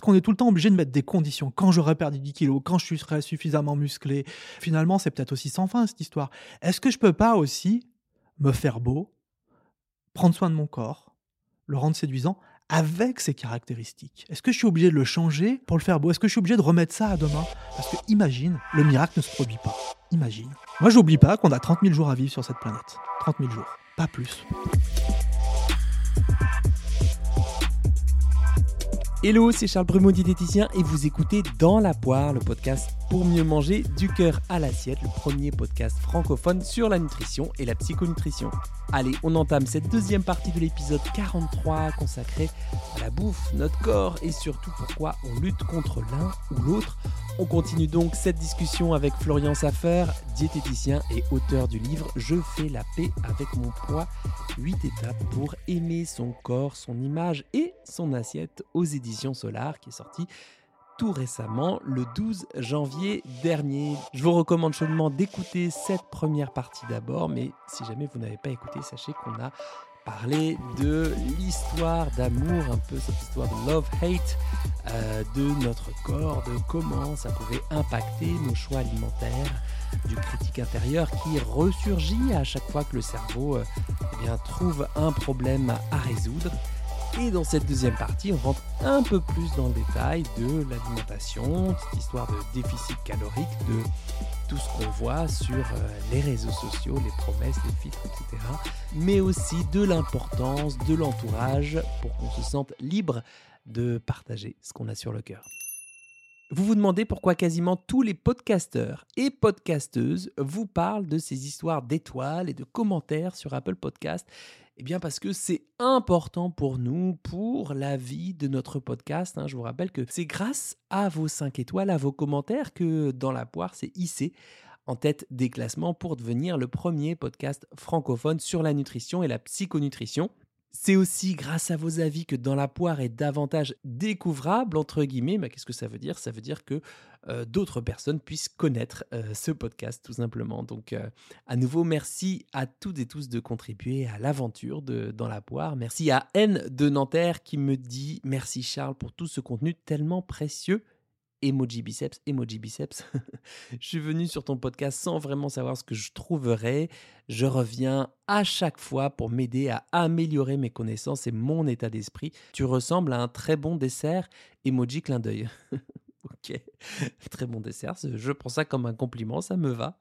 Est-ce qu'on est tout le temps obligé de mettre des conditions Quand j'aurai perdu 10 kilos, quand je serai suffisamment musclé Finalement, c'est peut-être aussi sans fin cette histoire. Est-ce que je peux pas aussi me faire beau, prendre soin de mon corps, le rendre séduisant avec ses caractéristiques? Est-ce que je suis obligé de le changer pour le faire beau? Est-ce que je suis obligé de remettre ça à demain? Parce que imagine, le miracle ne se produit pas. Imagine. Moi, j'oublie pas qu'on a 30 000 jours à vivre sur cette planète. 30 000 jours, pas plus. Hello, c'est Charles Brumeau, diététicien, et vous écoutez Dans la poire, le podcast pour mieux manger du cœur à l'assiette, le premier podcast francophone sur la nutrition et la psychonutrition. Allez, on entame cette deuxième partie de l'épisode 43 consacrée à la bouffe, notre corps et surtout pourquoi on lutte contre l'un ou l'autre. On continue donc cette discussion avec Florian Saffer, diététicien et auteur du livre Je fais la paix avec mon poids, 8 étapes pour aimer son corps, son image et son assiette aux éditions Solar qui est sorti tout récemment, le 12 janvier dernier. Je vous recommande chaudement d'écouter cette première partie d'abord, mais si jamais vous n'avez pas écouté, sachez qu'on a parlé de l'histoire d'amour, un peu cette histoire de love-hate euh, de notre corps, de comment ça pouvait impacter nos choix alimentaires, du critique intérieur qui ressurgit à chaque fois que le cerveau euh, eh bien, trouve un problème à résoudre. Et dans cette deuxième partie, on rentre un peu plus dans le détail de l'alimentation, cette histoire de déficit calorique, de tout ce qu'on voit sur euh, les réseaux sociaux, les promesses, les filtres, etc. Mais aussi de l'importance de l'entourage pour qu'on se sente libre de partager ce qu'on a sur le cœur. Vous vous demandez pourquoi quasiment tous les podcasteurs et podcasteuses vous parlent de ces histoires d'étoiles et de commentaires sur Apple Podcast eh bien parce que c'est important pour nous, pour la vie de notre podcast. Hein. Je vous rappelle que c'est grâce à vos 5 étoiles, à vos commentaires que dans la poire, c'est hissé en tête des classements pour devenir le premier podcast francophone sur la nutrition et la psychonutrition. C'est aussi grâce à vos avis que Dans la poire est davantage découvrable, entre guillemets. Mais qu'est-ce que ça veut dire? Ça veut dire que euh, d'autres personnes puissent connaître euh, ce podcast, tout simplement. Donc, euh, à nouveau, merci à toutes et tous de contribuer à l'aventure de Dans la poire. Merci à N de Nanterre qui me dit Merci Charles pour tout ce contenu tellement précieux emoji biceps, emoji biceps. je suis venu sur ton podcast sans vraiment savoir ce que je trouverais. Je reviens à chaque fois pour m'aider à améliorer mes connaissances et mon état d'esprit. Tu ressembles à un très bon dessert, emoji clin d'œil. Ok, très bon dessert. Je prends ça comme un compliment, ça me va.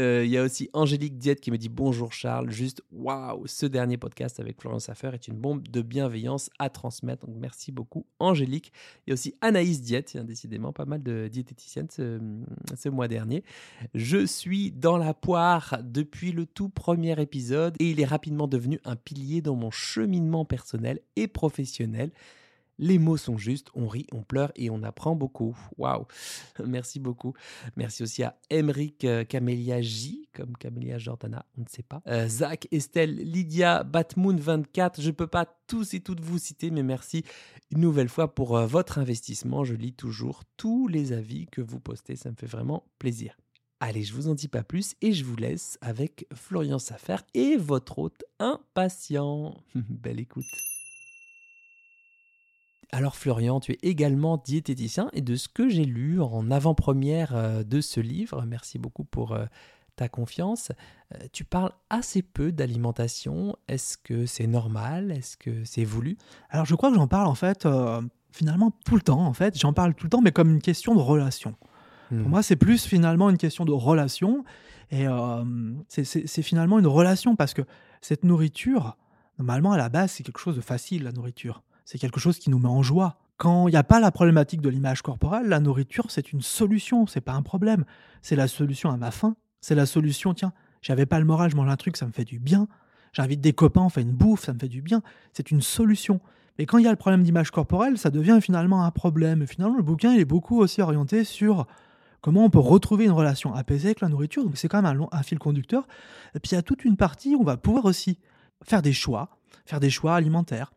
Euh, il y a aussi Angélique Diette qui me dit bonjour Charles. Juste waouh, ce dernier podcast avec Florence Affaire est une bombe de bienveillance à transmettre. Donc merci beaucoup Angélique. Il y a aussi Anaïs Diette, a décidément pas mal de diététiciennes ce mois dernier. Je suis dans la poire depuis le tout premier épisode et il est rapidement devenu un pilier dans mon cheminement personnel et professionnel. Les mots sont justes, on rit, on pleure et on apprend beaucoup. Waouh Merci beaucoup. Merci aussi à Emeric euh, Camélia J, comme Camélia Jordana, on ne sait pas. Euh, Zach, Estelle, Lydia, Batmoon24. Je ne peux pas tous et toutes vous citer, mais merci une nouvelle fois pour euh, votre investissement. Je lis toujours tous les avis que vous postez, ça me fait vraiment plaisir. Allez, je vous en dis pas plus et je vous laisse avec Florian Safer et votre hôte impatient. Belle écoute. Alors Florian, tu es également diététicien et de ce que j'ai lu en avant-première euh, de ce livre, merci beaucoup pour euh, ta confiance, euh, tu parles assez peu d'alimentation. Est-ce que c'est normal? Est-ce que c'est voulu? Alors je crois que j'en parle en fait finalement tout le temps en fait, j'en parle tout le temps mais comme une question de relation. Pour hmm. moi, c'est plus finalement une question de relation et c'est finalement une relation parce que cette nourriture, normalement à la base, c'est quelque chose de facile la nourriture c'est quelque chose qui nous met en joie. Quand il n'y a pas la problématique de l'image corporelle, la nourriture, c'est une solution, c'est pas un problème. C'est la solution à ma faim, c'est la solution, tiens, j'avais pas le moral, je mange un truc, ça me fait du bien. J'invite des copains, on fait une bouffe, ça me fait du bien. C'est une solution. Mais quand il y a le problème d'image corporelle, ça devient finalement un problème. Et finalement, le bouquin, il est beaucoup aussi orienté sur comment on peut retrouver une relation apaisée avec la nourriture. Donc c'est quand même un, un, fil conducteur. Et puis il y a toute une partie où on va pouvoir aussi faire des choix, faire des choix alimentaires,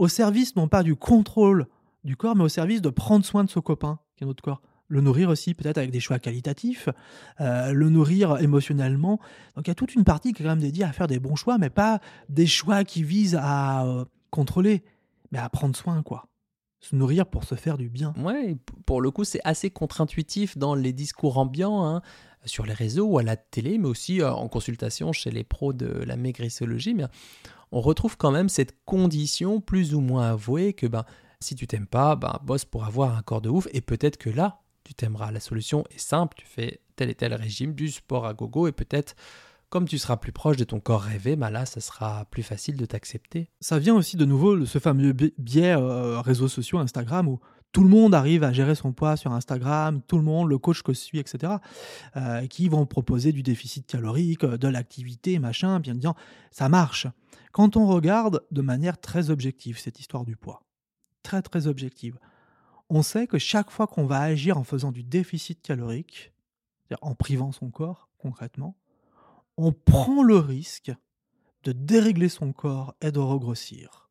au service non pas du contrôle du corps, mais au service de prendre soin de son copain, qui est notre corps. Le nourrir aussi peut-être avec des choix qualitatifs, euh, le nourrir émotionnellement. Donc il y a toute une partie qui est quand même dédiée à faire des bons choix, mais pas des choix qui visent à euh, contrôler, mais à prendre soin, quoi. se nourrir pour se faire du bien. Ouais, pour le coup, c'est assez contre-intuitif dans les discours ambiants, hein, sur les réseaux ou à la télé, mais aussi euh, en consultation chez les pros de la maigrissologie. On retrouve quand même cette condition plus ou moins avouée que ben, si tu t'aimes pas, ben, bosse pour avoir un corps de ouf et peut-être que là, tu t'aimeras. La solution est simple, tu fais tel et tel régime, du sport à gogo et peut-être comme tu seras plus proche de ton corps rêvé, ben là, ça sera plus facile de t'accepter. Ça vient aussi de nouveau de ce fameux biais euh, réseaux sociaux, Instagram, où tout le monde arrive à gérer son poids sur Instagram, tout le monde, le coach que je suis, etc., euh, qui vont proposer du déficit calorique, de l'activité, machin, bien disant, ça marche. Quand on regarde de manière très objective cette histoire du poids, très très objective, on sait que chaque fois qu'on va agir en faisant du déficit calorique, en privant son corps concrètement, on prend le risque de dérégler son corps et de regrossir.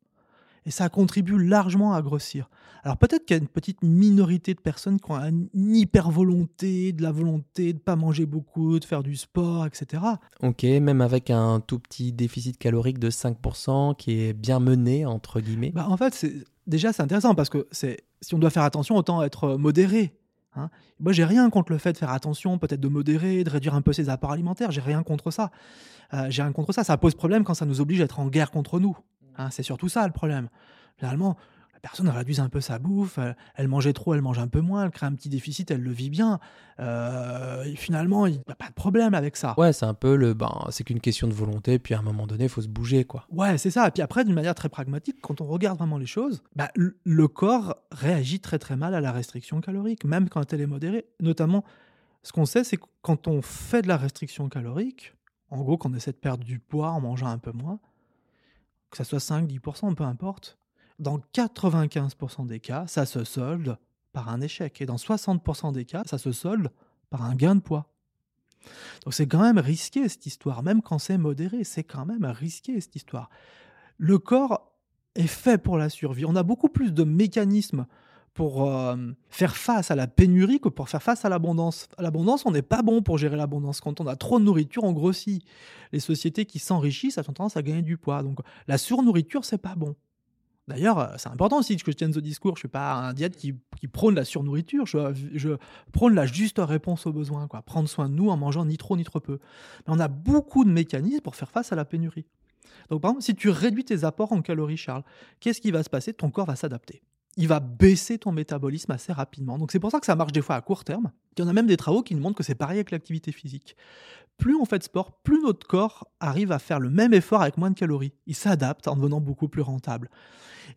Et ça contribue largement à grossir. Alors peut-être qu'il y a une petite minorité de personnes qui ont une hyper volonté, de la volonté de ne pas manger beaucoup, de faire du sport, etc. Ok, même avec un tout petit déficit calorique de 5% qui est bien mené, entre guillemets. Bah en fait, déjà c'est intéressant parce que si on doit faire attention, autant être modéré. Hein. Moi, j'ai rien contre le fait de faire attention, peut-être de modérer, de réduire un peu ses apports alimentaires. J'ai rien contre ça. Euh, j'ai rien contre ça. Ça pose problème quand ça nous oblige à être en guerre contre nous. Hein. C'est surtout ça le problème. Finalement, personne réduit un peu sa bouffe, elle, mangeait trop, elle mange un peu moins, elle crée un petit déficit, elle le vit bien. Euh, finalement, il n'y a pas de problème avec ça. Ouais, c'est un peu le. Ben, c'est qu'une question de volonté, puis à un moment donné, il faut se bouger, quoi. Ouais, c'est ça. Et puis après, d'une manière très pragmatique, quand on regarde vraiment les choses, bah, le corps réagit très très mal à la restriction calorique, même quand elle est modérée. Notamment, ce qu'on sait, c'est que quand on fait de la restriction calorique, en gros, quand on essaie de perdre du poids en mangeant un peu moins, que ça soit 5-10%, peu importe, dans 95% des cas, ça se solde par un échec. Et dans 60% des cas, ça se solde par un gain de poids. Donc c'est quand même risqué cette histoire, même quand c'est modéré, c'est quand même risqué cette histoire. Le corps est fait pour la survie. On a beaucoup plus de mécanismes pour euh, faire face à la pénurie que pour faire face à l'abondance. À l'abondance, on n'est pas bon pour gérer l'abondance. Quand on a trop de nourriture, on grossit. Les sociétés qui s'enrichissent, elles ont tendance à gagner du poids. Donc la surnourriture, c'est pas bon. D'ailleurs, euh, c'est important aussi que je tienne ce discours. Je ne suis pas un diète qui, prône la surnourriture. Je, prône la juste réponse aux besoins. Quoi. Prendre soin de nous en mangeant ni trop ni trop peu. Mais on a beaucoup de mécanismes pour faire face à la pénurie. Donc, par exemple, si tu réduis tes apports en calories, Charles, qu'est-ce qui va se passer? Ton corps va s'adapter. Il va baisser ton métabolisme assez rapidement. Donc, c'est pour ça que ça marche des fois à court terme. Il y en a même des travaux qui nous montrent que c'est pareil avec l'activité physique. Plus on fait de sport, plus notre corps arrive à faire le même effort avec moins de calories. Il s'adapte en devenant beaucoup plus rentable.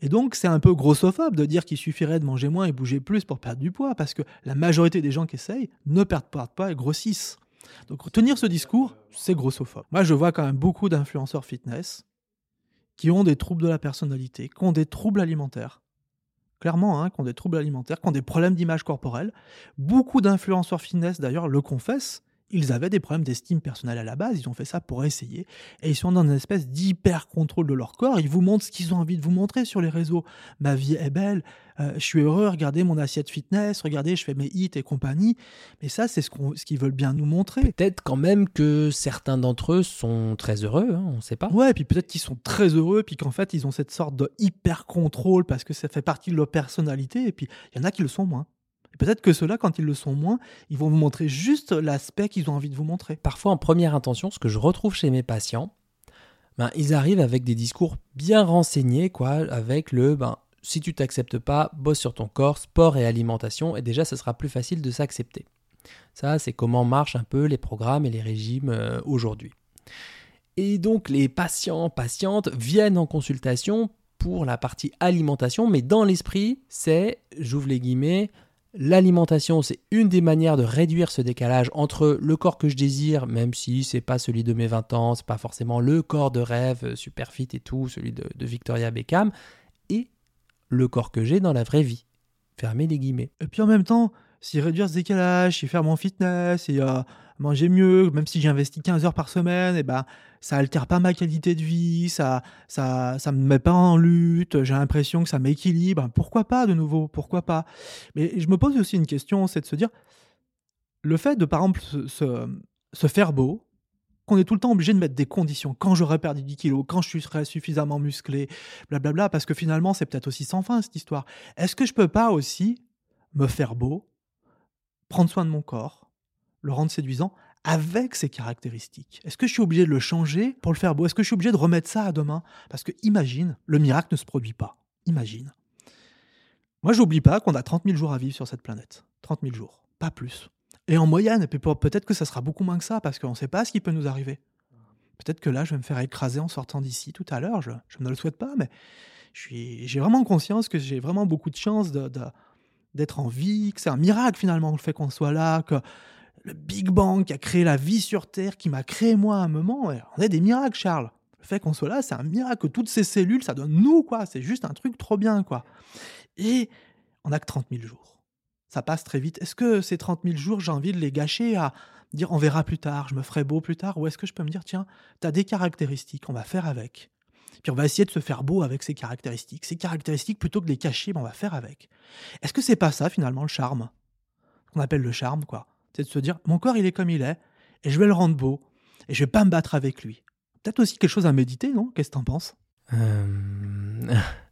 Et donc, c'est un peu grossophobe de dire qu'il suffirait de manger moins et bouger plus pour perdre du poids, parce que la majorité des gens qui essayent ne perdent pas et grossissent. Donc, tenir ce discours, c'est grossophobe. Moi, je vois quand même beaucoup d'influenceurs fitness qui ont des troubles de la personnalité, qui ont des troubles alimentaires. Clairement, hein, qui ont des troubles alimentaires, qui ont des problèmes d'image corporelle. Beaucoup d'influenceurs fitness, d'ailleurs, le confessent ils avaient des problèmes d'estime personnelle à la base, ils ont fait ça pour essayer, et ils sont dans une espèce d'hyper contrôle de leur corps, ils vous montrent ce qu'ils ont envie de vous montrer sur les réseaux. Ma vie est belle, euh, je suis heureux, regardez mon assiette fitness, regardez, je fais mes hits et compagnie, mais ça c'est ce qu'ils veulent bien nous montrer. Peut-être quand même que certains d'entre eux sont très heureux, hein, on ne sait pas. Ouais, et puis peut-être qu'ils sont très heureux, puis qu'en fait ils ont cette sorte de hyper contrôle parce que ça fait partie de leur personnalité, et puis il y en a qui le sont moins peut-être que ceux-là, quand ils le sont moins, ils vont vous montrer juste l'aspect qu'ils ont envie de vous montrer. Parfois, en première intention, ce que je retrouve chez mes patients, ben, ils arrivent avec des discours bien renseignés, quoi, avec le ben, si tu t'acceptes pas, bosse sur ton corps, sport et alimentation, et déjà, ce sera plus facile de s'accepter. Ça, c'est comment marchent un peu les programmes et les régimes euh, aujourd'hui. Et donc, les patients, patientes viennent en consultation pour la partie alimentation, mais dans l'esprit, c'est, j'ouvre les guillemets, L'alimentation, c'est une des manières de réduire ce décalage entre le corps que je désire, même si c'est pas celui de mes 20 ans, c'est pas forcément le corps de rêve, euh, super fit et tout, celui de, Victoria Beckham, et le corps que j'ai dans la vraie vie. Fermez les guillemets. Et puis en même temps, si réduire ce décalage, si faire mon fitness, et manger mieux, même si j'investis 15 heures par semaine, et eh ben ça altère pas ma qualité de vie, ça ça ça me met pas en lutte, j'ai l'impression que ça m'équilibre. Pourquoi pas de nouveau? Pourquoi pas? Mais je me pose aussi une question, c'est de se dire le fait de par exemple se, se, faire beau, qu'on est tout le temps obligé de mettre des conditions. Quand j'aurai perdu 10 kilos, quand je serai suffisamment musclé, blablabla, parce que finalement, c'est peut-être aussi sans fin cette histoire. Est-ce que je peux pas aussi me faire beau, prendre soin de mon corps, le rendre séduisant avec ses caractéristiques Est-ce que je suis obligé de le changer pour le faire beau? Est-ce que je suis obligé de remettre ça à demain? Parce que imagine, le miracle ne se produit pas. Imagine. Moi, j'oublie pas qu'on a 30 000 jours à vivre sur cette planète. 30 000 jours, pas plus. Et en moyenne, peut-être que ça sera beaucoup moins que ça, parce qu'on ne sait pas ce qui peut nous arriver. Peut-être que là, je vais me faire écraser en sortant d'ici tout à l'heure. Je, ne le souhaite pas, mais j'ai vraiment conscience que j'ai vraiment beaucoup de chance d'être en vie, que c'est un miracle finalement le fait qu'on soit là, le Big Bang qui a créé la vie sur Terre, qui m'a créé moi à un moment, on est des miracles, Charles. Le fait qu'on soit là, c'est un miracle toutes ces cellules, ça donne nous, quoi. C'est juste un truc trop bien, quoi. Et on n'a que 30 000 jours ça passe très vite. Est-ce que ces 30 000 jours, j'ai envie de les gâcher à dire on verra plus tard, je me ferai beau plus tard Ou est-ce que je peux me dire, tiens, tu des caractéristiques, on va faire avec. Puis on va essayer de se faire beau avec ces caractéristiques. Ces caractéristiques, plutôt que de les cacher, ben, on va faire avec. Est-ce que c'est pas ça, finalement, le charme? Qu'on appelle le charme, quoi. C'est de se dire, mon corps, il est comme il est, et je vais le rendre beau, et je vais pas me battre avec lui. Peut-être aussi quelque chose à méditer, non? Qu'est-ce que t'en penses? Euh...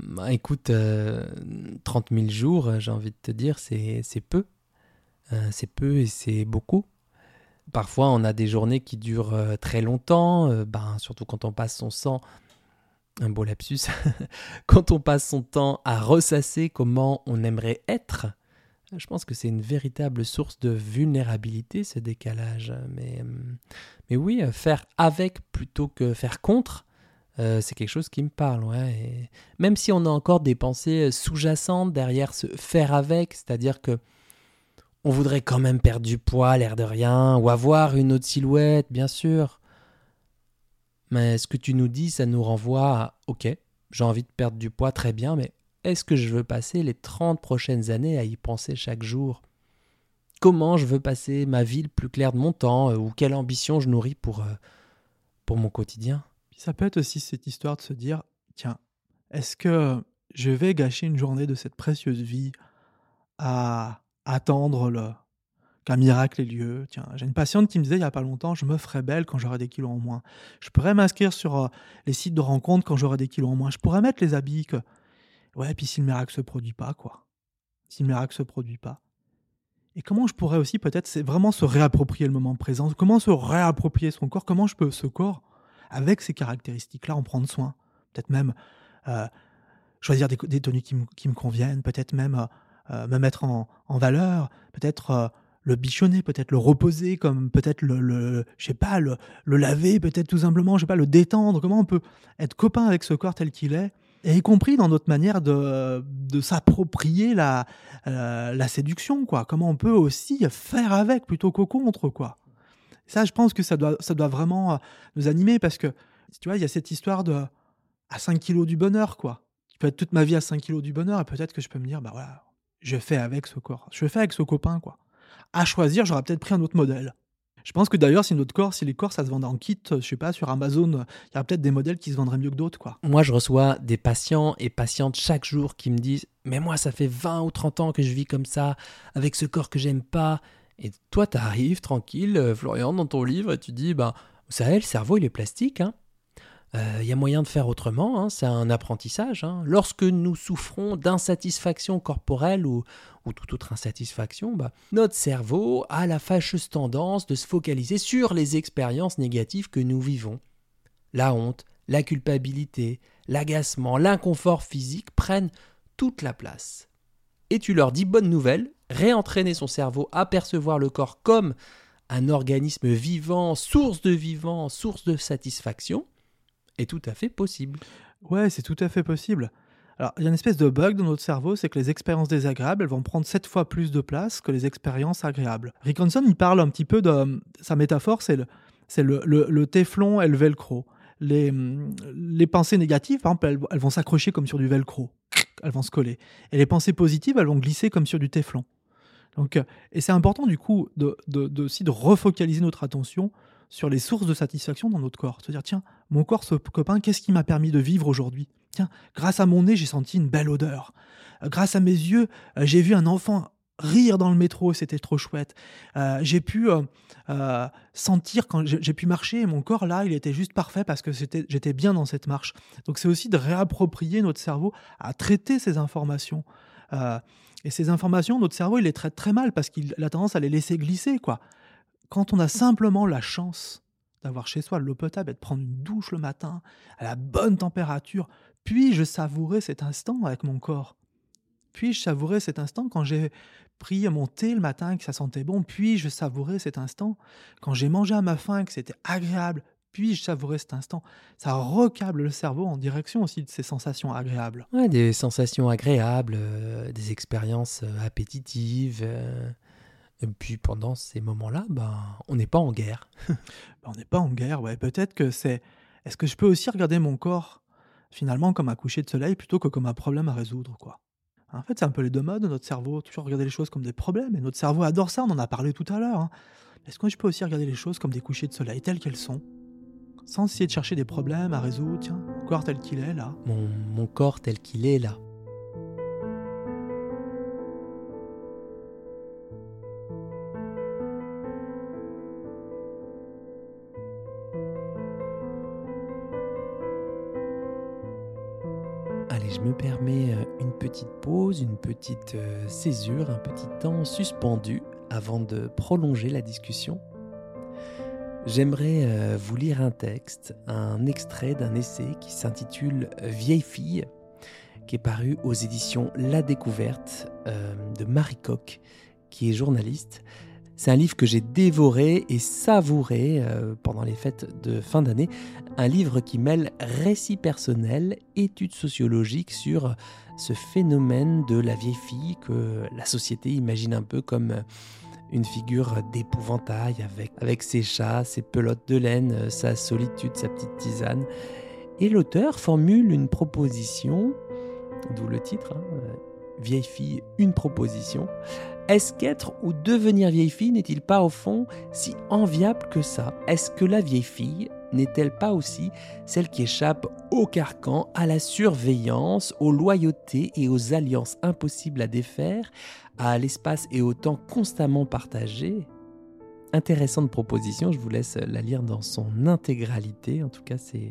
Bah, écoute, 30 euh, 000 jours, euh, j'ai envie de te dire, c'est peu. Euh, c'est peu et c'est beaucoup. Parfois, on a des journées qui durent très longtemps, ben, surtout quand on passe son sang, un beau lapsus, quand on passe son temps à ressasser comment on aimerait être. Je pense que c'est une véritable source de vulnérabilité, ce décalage. Mais, mais oui, faire avec plutôt que faire contre, euh, c'est quelque chose qui me parle, même si on a encore des pensées euh, sous-jacentes derrière ce faire avec, c'est-à-dire que on voudrait quand même perdre du poids, l'air de rien, ou avoir une autre silhouette, bien sûr. Mais ce que tu nous dis, ça nous renvoie à OK, j'ai envie de perdre du poids, très bien, mais est-ce que je veux passer les 30 prochaines années à y penser chaque jour? Comment je veux passer ma vie le plus clair de mon temps, euh, ou quelle ambition je nourris pour, pour mon quotidien? Ça peut être aussi cette histoire de se dire, tiens, est-ce que je vais gâcher une journée de cette précieuse vie à attendre qu'un miracle ait lieu? Tiens, j'ai une patiente qui me disait il n'y a pas longtemps, je me ferai belle quand j'aurai des kilos en moins. Je pourrais m'inscrire sur euh, les sites de rencontres quand j'aurai des kilos en moins. Je pourrais mettre les habits que... Ouais, puis si le miracle se produit pas, quoi. Si le miracle se produit pas. Et comment je pourrais aussi peut-être, c'est vraiment se réapproprier le moment présent. Comment se réapproprier son corps Comment je peux, ce corps, avec ces caractéristiques-là, en prendre soin. Peut-être même euh, choisir des, tenues qui, me conviennent, peut-être même euh, euh, me mettre en, valeur, peut-être le bichonner, peut-être le reposer, comme peut-être le, le, je sais pas, le, laver, peut-être tout simplement, je sais pas, le détendre. Comment on peut être copain avec ce corps tel qu'il est, et y compris dans notre manière de, de s'approprier la, la séduction, quoi. Comment on peut aussi faire avec plutôt qu'au contre, quoi. Ça, je pense que ça doit, ça doit vraiment euh, nous animer parce que, tu vois, il y a cette histoire de à 5 kilos du bonheur, quoi. Je peux être toute ma vie à 5 kilos du bonheur et peut-être que je peux me dire, bah voilà, je fais avec ce corps, je fais avec ce copain, quoi. À choisir, j'aurais peut-être pris un autre modèle. Je pense que d'ailleurs, si notre corps, si les corps, ça se vendait en kit, je sais pas, sur Amazon, il y a peut-être des modèles qui se vendraient mieux que d'autres, quoi. Moi, je reçois des patients et patientes chaque jour qui me disent, mais moi, ça fait 20 ou 30 ans que je vis comme ça, avec ce corps que j'aime pas, et toi, tu arrives tranquille, euh, Florian, dans ton livre, et tu dis, ben, vous savez, le cerveau, il est plastique. Il euh, y a moyen de faire autrement, hein. c'est un apprentissage. Hein. Lorsque nous souffrons d'insatisfaction corporelle ou, ou, toute autre insatisfaction, bah, notre cerveau a la fâcheuse tendance de se focaliser sur les expériences négatives que nous vivons. La honte, la culpabilité, l'agacement, l'inconfort physique prennent toute la place. Et tu leur dis bonne nouvelle, réentraîner son cerveau à percevoir le corps comme un organisme vivant, source de vivant, source de satisfaction, est tout à fait possible. Ouais, c'est tout à fait possible. Alors, il y a une espèce de bug dans notre cerveau, c'est que les expériences désagréables, elles vont prendre sept fois plus de place que les expériences agréables. Rick Hanson, il parle un petit peu de... Sa métaphore, c'est le, c'est le, le, téflon et le velcro. Les, les pensées négatives, par exemple, elles vont s'accrocher comme sur du velcro. Elles vont se coller. Et les pensées positives, elles vont glisser comme sur du téflon. Donc, euh, et c'est important du coup de, aussi de refocaliser notre attention sur les sources de satisfaction dans notre corps. Se dire, tiens, mon corps, ce copain, qu'est-ce qui m'a permis de vivre aujourd'hui? Tiens, grâce à mon nez, j'ai senti une belle odeur. Euh, grâce à mes yeux, euh, j'ai vu un enfant rire dans le métro, c'était trop chouette. Euh, j'ai pu sentir quand j'ai pu marcher et mon corps là, il était juste parfait parce que j'étais bien dans cette marche. Donc c'est aussi de réapproprier notre cerveau à traiter ces informations. et ces informations, notre cerveau, il les traite très mal parce qu'il a tendance à les laisser glisser. quoi. Quand on a simplement la chance d'avoir chez soi l'eau potable et de prendre une douche le matin à la bonne température, puis-je savourer cet instant avec mon corps Puis-je savourer cet instant quand j'ai pris mon thé le matin que ça sentait bon Puis-je savourer cet instant quand j'ai mangé à ma faim que c'était agréable puis-je savourer cet instant Ça recable le cerveau en direction aussi de ces sensations agréables. Des sensations agréables, euh, des expériences euh, appétitives. Euh, et puis pendant ces moments-là, ben, on n'est pas en guerre. Ben, on n'est pas en guerre, ouais. Peut-être que c'est. Est-ce que je peux aussi regarder mon corps finalement comme un coucher de soleil plutôt que comme un problème à résoudre, quoi? En fait, c'est un peu les deux modes, notre cerveau, toujours regarder les choses comme des problèmes, et notre cerveau adore ça, on en a parlé tout à l'heure. Hein. Est-ce que je peux aussi regarder les choses comme des couchers de soleil telles qu'elles sont Sans essayer de chercher des problèmes à résoudre, tiens, mon corps tel qu'il est là? mon corps tel qu'il est là. Me permets euh, une petite pause, une petite euh, césure, un petit temps suspendu avant de prolonger la discussion. J'aimerais euh, vous lire un texte, un extrait d'un essai qui s'intitule Vieille fille, qui est paru aux éditions La Découverte de Marie Coq, qui est journaliste. C'est un livre que j'ai dévoré et savouré pendant les fêtes de fin d'année. Un livre qui mêle récit personnel, études sociologiques sur ce phénomène de la vieille fille que la société imagine un peu comme une figure d'épouvantail avec, ses chats, ses pelotes de laine, sa solitude, sa petite tisane. Et l'auteur formule une proposition, d'où le titre, hein, Vieille fille, une proposition, est-ce qu'être ou devenir vieille fille n'est-il pas au fond si enviable que ça? Est-ce que la vieille fille n'est-elle pas aussi celle qui échappe au carcan, à la surveillance, aux loyautés et aux alliances impossibles à défaire, à l'espace et au temps constamment partagé Intéressante proposition, je vous laisse la lire dans son intégralité. En tout cas, c'est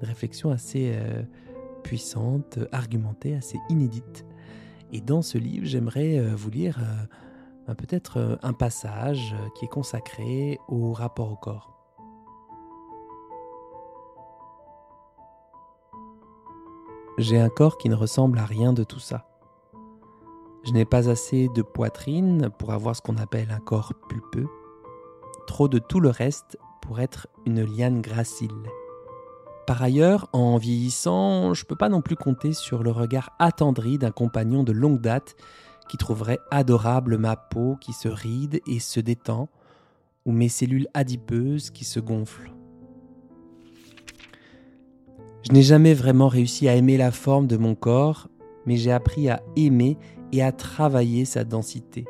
une réflexion assez euh, puissante, argumentée, assez inédite. Et dans ce livre, j'aimerais euh, vous lire euh, peut-être un passage qui est consacré au rapport au corps. J'ai un corps qui ne ressemble à rien de tout ça. Je n'ai pas assez de poitrine pour avoir ce qu'on appelle un corps pulpeux, trop de tout le reste pour être une liane gracile. Par ailleurs, en vieillissant, je ne peux pas non plus compter sur le regard attendri d'un compagnon de longue date qui trouverait adorable ma peau qui se ride et se détend, ou mes cellules adipeuses qui se gonflent. Je n'ai jamais vraiment réussi à aimer la forme de mon corps, mais j'ai appris à aimer et à travailler sa densité.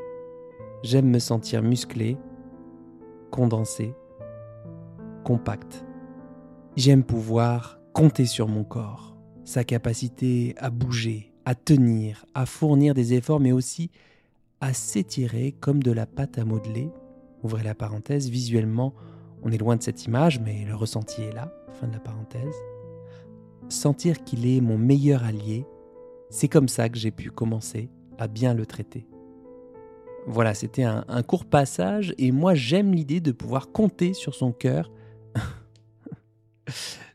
J'aime me sentir musclé, condensé, compact. J'aime pouvoir compter sur mon corps, sa capacité à bouger, à tenir, à fournir des efforts, mais aussi à s'étirer comme de la pâte à modeler. Ouvrez la parenthèse, visuellement, on est loin de cette image, mais le ressenti est là, fin de la parenthèse. Sentir qu'il est mon meilleur allié, c'est comme ça que j'ai pu commencer à bien le traiter. Voilà, c'était un, court passage, et moi j'aime l'idée de pouvoir compter sur son cœur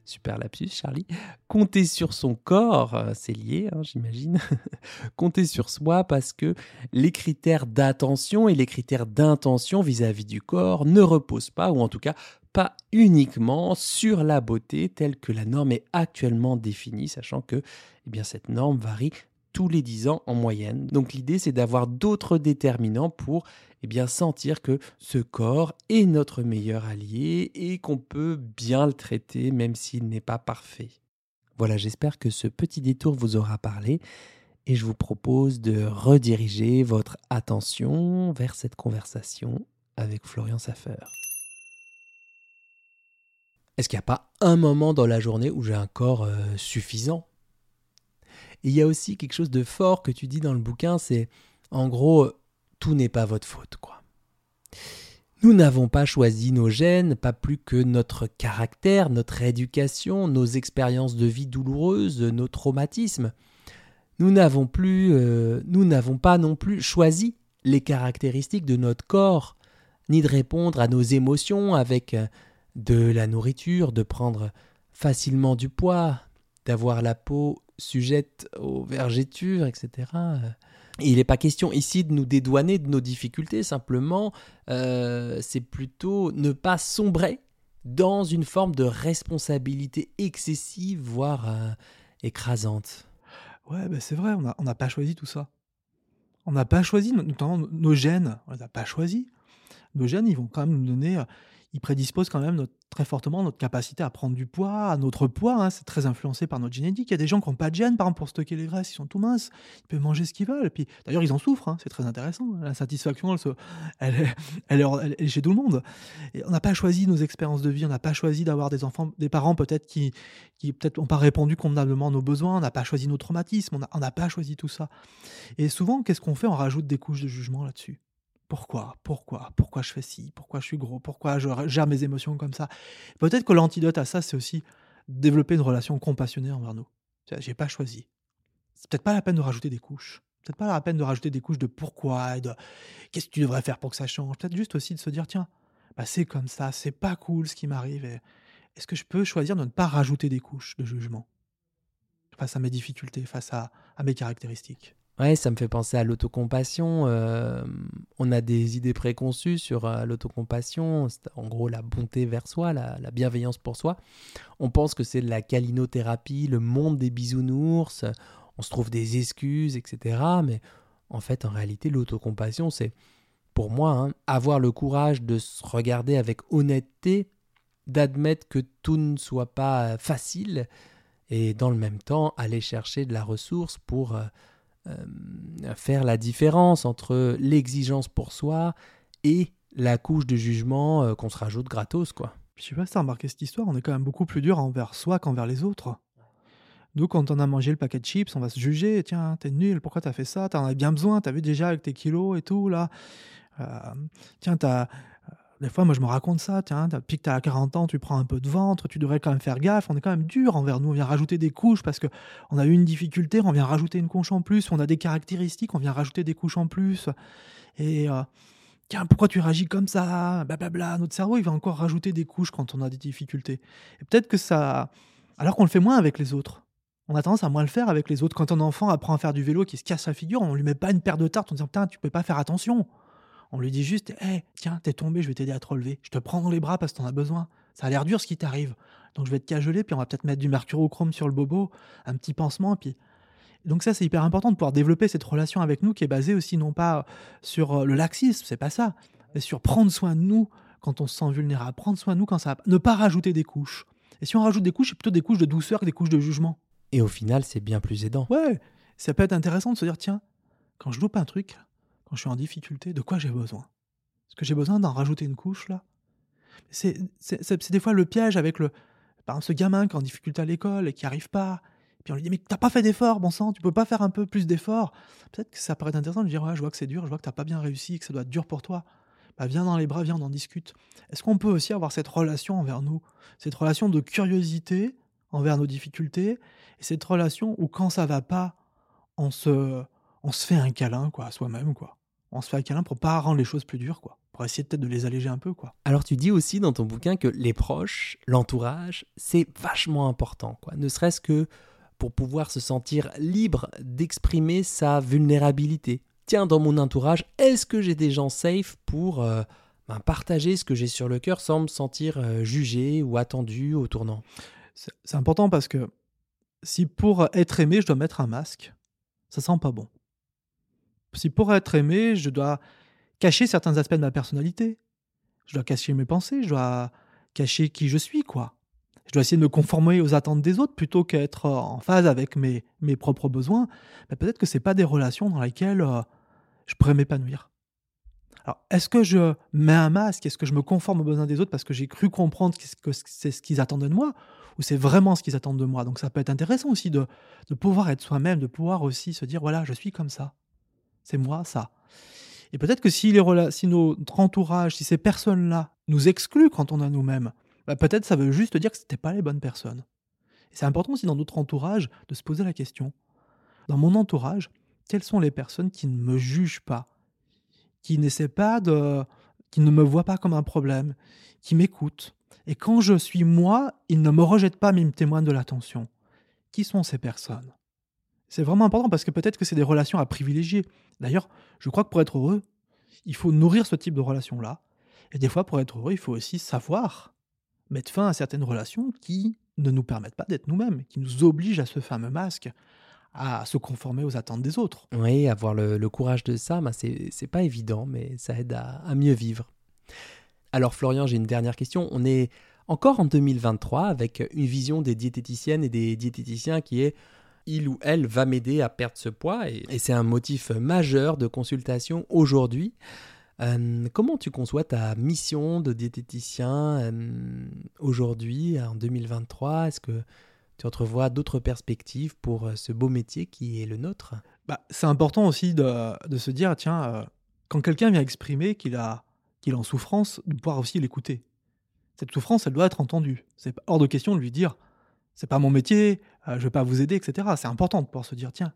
Super lapsus, Charlie. Compter sur son corps, euh, c'est lié, hein, j'imagine. Compter sur soi parce que les critères d'attention et les critères d'intention vis-à-vis du corps ne reposent pas, ou en tout cas pas uniquement sur la beauté telle que la norme est actuellement définie, sachant que eh bien, cette norme varie tous les 10 ans en moyenne. Donc l'idée c'est d'avoir d'autres déterminants pour eh bien, sentir que ce corps est notre meilleur allié et qu'on peut bien le traiter même s'il n'est pas parfait. Voilà, j'espère que ce petit détour vous aura parlé et je vous propose de rediriger votre attention vers cette conversation avec Florian Saffer. Est-ce qu'il n'y a pas un moment dans la journée où j'ai un corps euh, suffisant? Il y a aussi quelque chose de fort que tu dis dans le bouquin, c'est en gros, tout n'est pas votre faute, quoi. Nous n'avons pas choisi nos gènes, pas plus que notre caractère, notre éducation, nos expériences de vie douloureuses, nos traumatismes. Nous n'avons plus, euh, nous n'avons pas non plus choisi les caractéristiques de notre corps, ni de répondre à nos émotions avec euh, de la nourriture, de prendre facilement du poids, d'avoir la peau sujette aux vergetures, etc. il n'est pas question ici de nous dédouaner de nos difficultés, simplement, euh, c'est plutôt ne pas sombrer dans une forme de responsabilité excessive, voire euh, écrasante. Ouais, ben c'est vrai, on n'a pas choisi tout ça. On n'a pas choisi, notamment nos gènes, on les a pas choisis. Nos gènes, ils vont quand même nous donner euh, il prédispose quand même très fortement notre capacité à prendre du poids, à notre poids. Hein, c'est très influencé par notre génétique. Il y a des gens qui n'ont pas de gène, par exemple, pour stocker les graisses, ils sont tout minces, ils peuvent manger ce qu'ils veulent. Puis, d'ailleurs, ils en souffrent, hein, c'est très intéressant. La satisfaction, elle, est chez tout le monde. On n'a pas choisi nos expériences de vie, on n'a pas choisi d'avoir des enfants, des parents peut-être qui, qui peut-être n'ont pas répondu convenablement à nos besoins, on n'a pas choisi nos traumatismes, on n'a pas choisi tout ça. Et souvent, qu'est-ce qu'on fait? On rajoute des couches de jugement là-dessus. Pourquoi Pourquoi Pourquoi je fais ci Pourquoi je suis gros Pourquoi je gère mes émotions comme ça Peut-être que l'antidote à ça, c'est aussi développer une relation compassionnée envers nous. J'ai pas choisi. C'est peut-être pas la peine de rajouter des couches. Peut-être pas la peine de rajouter des couches de pourquoi et de qu'est-ce que tu devrais faire pour que ça change. Peut-être juste aussi de se dire tiens, bah c'est comme ça, c'est pas cool ce qui m'arrive. Est-ce que je peux choisir de ne pas rajouter des couches de jugement face à mes difficultés, face à mes caractéristiques? Ouais, ça me fait penser à l'autocompassion. Euh, on a des idées préconçues sur euh, l'autocompassion, en gros la bonté vers soi, la, bienveillance pour soi. On pense que c'est la calinothérapie, le monde des bisounours, on se trouve des excuses, etc. Mais en fait, en réalité, l'autocompassion, c'est pour moi hein, avoir le courage de se regarder avec honnêteté, d'admettre que tout ne soit pas facile, et dans le même temps, aller chercher de la ressource pour... Euh, euh, faire la différence entre l'exigence pour soi et la couche de jugement euh, qu'on se rajoute gratos, quoi. Je sais pas si t'as remarqué cette histoire, on est quand même beaucoup plus dur envers soi qu'envers les autres. Nous, quand on a mangé le paquet de chips, on va se juger. Tiens, t'es nul, pourquoi t'as fait ça? T'en as bien besoin, t'as vu déjà avec tes kilos et tout, là. Euh, tiens, t'as des fois, moi, je me raconte ça. Tiens, depuis que tu as 40 ans, tu prends un peu de ventre, tu devrais quand même faire gaffe. On est quand même dur envers nous. On vient rajouter des couches parce qu'on a eu une difficulté, on vient rajouter une couche en plus. On a des caractéristiques, on vient rajouter des couches en plus. Et euh, tiens, pourquoi tu réagis comme ça? Blablabla. Notre cerveau, il va encore rajouter des couches quand on a des difficultés. Et peut-être que ça. Alors qu'on le fait moins avec les autres. On a tendance à moins le faire avec les autres. Quand un enfant apprend à faire du vélo qui se casse la figure, on lui met pas une paire de tartes en disant Putain, tu peux pas faire attention. On lui dit juste Hé, tiens, t'es tombé, je vais t'aider à te relever. Je te prends dans les bras parce que t'en as besoin. Ça a l'air dur ce qui t'arrive. Donc je vais te cajoler, puis on va peut-être mettre du mercurochrome sur le bobo, un petit pansement, puis. Donc ça, c'est hyper important de pouvoir développer cette relation avec nous qui est basée aussi non pas sur euh, le laxisme, c'est pas ça, mais sur prendre soin de nous quand on se sent vulnérable, prendre soin de nous quand ça ne pas rajouter des couches. Et si on rajoute des couches, c'est plutôt des couches de douceur que des couches de jugement. Et au final, c'est bien plus aidant. Ouais, ça peut être intéressant de se dire tiens, quand je loupe un truc, quand je suis en difficulté, de quoi j'ai besoin? Est-ce que j'ai besoin d'en rajouter une couche là? C'est, des fois le piège avec le. Par exemple, ce gamin qui est en difficulté à l'école et qui arrive pas. Puis on lui dit, mais t'as pas fait d'effort, bon sang, tu peux pas faire un peu plus d'effort. Peut-être que ça paraît intéressant de dire, ouais, je vois que c'est dur, je vois que t'as pas bien réussi, que ça doit être dur pour toi. Bah, viens dans les bras, viens, on en discute. Est-ce qu'on peut aussi avoir cette relation envers nous? Cette relation de curiosité envers nos difficultés et cette relation où quand ça va pas, on se, on se fait un câlin quoi, à soi-même. quoi on se fait un câlin pour pas rendre les choses plus dures, quoi. Pour essayer peut-être de les alléger un peu, quoi. Alors tu dis aussi dans ton bouquin que les proches, l'entourage, c'est vachement important, quoi. Ne serait-ce que pour pouvoir se sentir libre d'exprimer sa vulnérabilité. Tiens, dans mon entourage, est-ce que j'ai des gens safe pour euh, ben, partager ce que j'ai sur le cœur sans me sentir euh, jugé ou attendu au tournant? C'est important parce que si pour être aimé, je dois mettre un masque, ça sent pas bon si pour être aimé, je dois cacher certains aspects de ma personnalité, je dois cacher mes pensées, je dois cacher qui je suis, quoi. Je dois essayer de me conformer aux attentes des autres plutôt qu'être en phase avec mes, mes propres besoins. Mais peut-être que ce pas des relations dans lesquelles euh, je pourrais m'épanouir. Alors, est-ce que je mets un masque? Est-ce que je me conforme aux besoins des autres parce que j'ai cru comprendre que c'est ce qu'ils attendaient de moi? Ou c'est vraiment ce qu'ils attendent de moi? Donc, ça peut être intéressant aussi de, de pouvoir être soi-même, de pouvoir aussi se dire voilà, je suis comme ça. C'est moi, ça. Et peut-être que si, les si notre entourage, si ces personnes-là nous excluent quand on a nous-mêmes, bah, peut-être ça veut juste dire que ce n'étaient pas les bonnes personnes. C'est important aussi dans notre entourage de se poser la question. Dans mon entourage, quelles sont les personnes qui ne me jugent pas, qui n'essaient pas de, qui ne me voient pas comme un problème, qui m'écoutent? Et quand je suis moi, ils ne me rejettent pas, mais ils me témoignent de l'attention. Qui sont ces personnes? C'est vraiment important parce que peut-être que c'est des relations à privilégier. D'ailleurs, je crois que pour être heureux, il faut nourrir ce type de relations-là. Et des fois, pour être heureux, il faut aussi savoir mettre fin à certaines relations qui ne nous permettent pas d'être nous-mêmes, qui nous obligent à ce fameux masque, à se conformer aux attentes des autres. Oui, avoir le, courage de ça, ben c'est pas évident, mais ça aide à, mieux vivre. Alors Florian, j'ai une dernière question. On est encore en 2023 avec une vision des diététiciennes et des diététiciens qui est il ou elle va m'aider à perdre ce poids et, c'est un motif majeur de consultation aujourd'hui. Euh, comment tu conçois ta mission de diététicien euh, aujourd'hui, en 2023 Est-ce que tu entrevois d'autres perspectives pour euh, ce beau métier qui est le nôtre? Bah, C'est important aussi de, se dire, tiens, quand quelqu'un vient exprimer qu'il qu'il est en souffrance, de pouvoir aussi l'écouter. Cette souffrance, elle doit être entendue. C'est hors de question de lui dire, c'est pas mon métier, je vais pas vous aider, etc. C'est important de pouvoir se dire, tiens,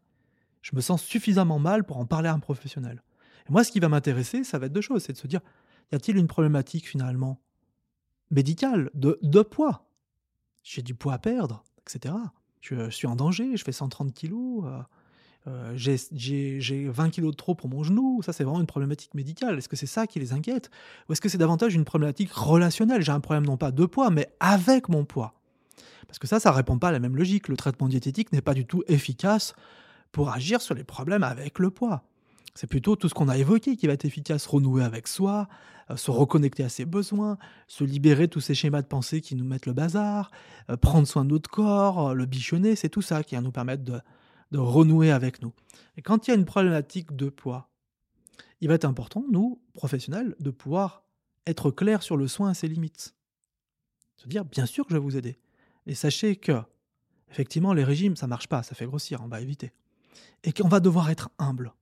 je me sens suffisamment mal pour en parler à un professionnel. Et moi, ce qui va m'intéresser, ça va être deux choses. C'est de se dire, y a-t-il une problématique finalement médicale, de, de poids? J'ai du poids à perdre, etc. Je, suis en danger, je fais 130 kilos, euh, euh, j'ai 20 kilos de trop pour mon genou. Ça, c'est vraiment une problématique médicale. Est-ce que c'est ça qui les inquiète? Ou est-ce que c'est davantage une problématique relationnelle? J'ai un problème non pas de poids, mais avec mon poids. Parce que ça, ça ne répond pas à la même logique. Le traitement diététique n'est pas du tout efficace pour agir sur les problèmes avec le poids. C'est plutôt tout ce qu'on a évoqué qui va être efficace, renouer avec soi, euh, se reconnecter à ses besoins, se libérer de tous ces schémas de pensée qui nous mettent le bazar, euh, prendre soin de notre corps, euh, le bichonner, c'est tout ça qui va nous permettre de, de renouer avec nous. Et quand il y a une problématique de poids, il va être important, nous, professionnels, de pouvoir être clair sur le soin et ses limites. Se dire, bien sûr que je vais vous aider. Et sachez que, effectivement, les régimes, ça marche pas, ça fait grossir, on va éviter. Et qu'on va devoir être humble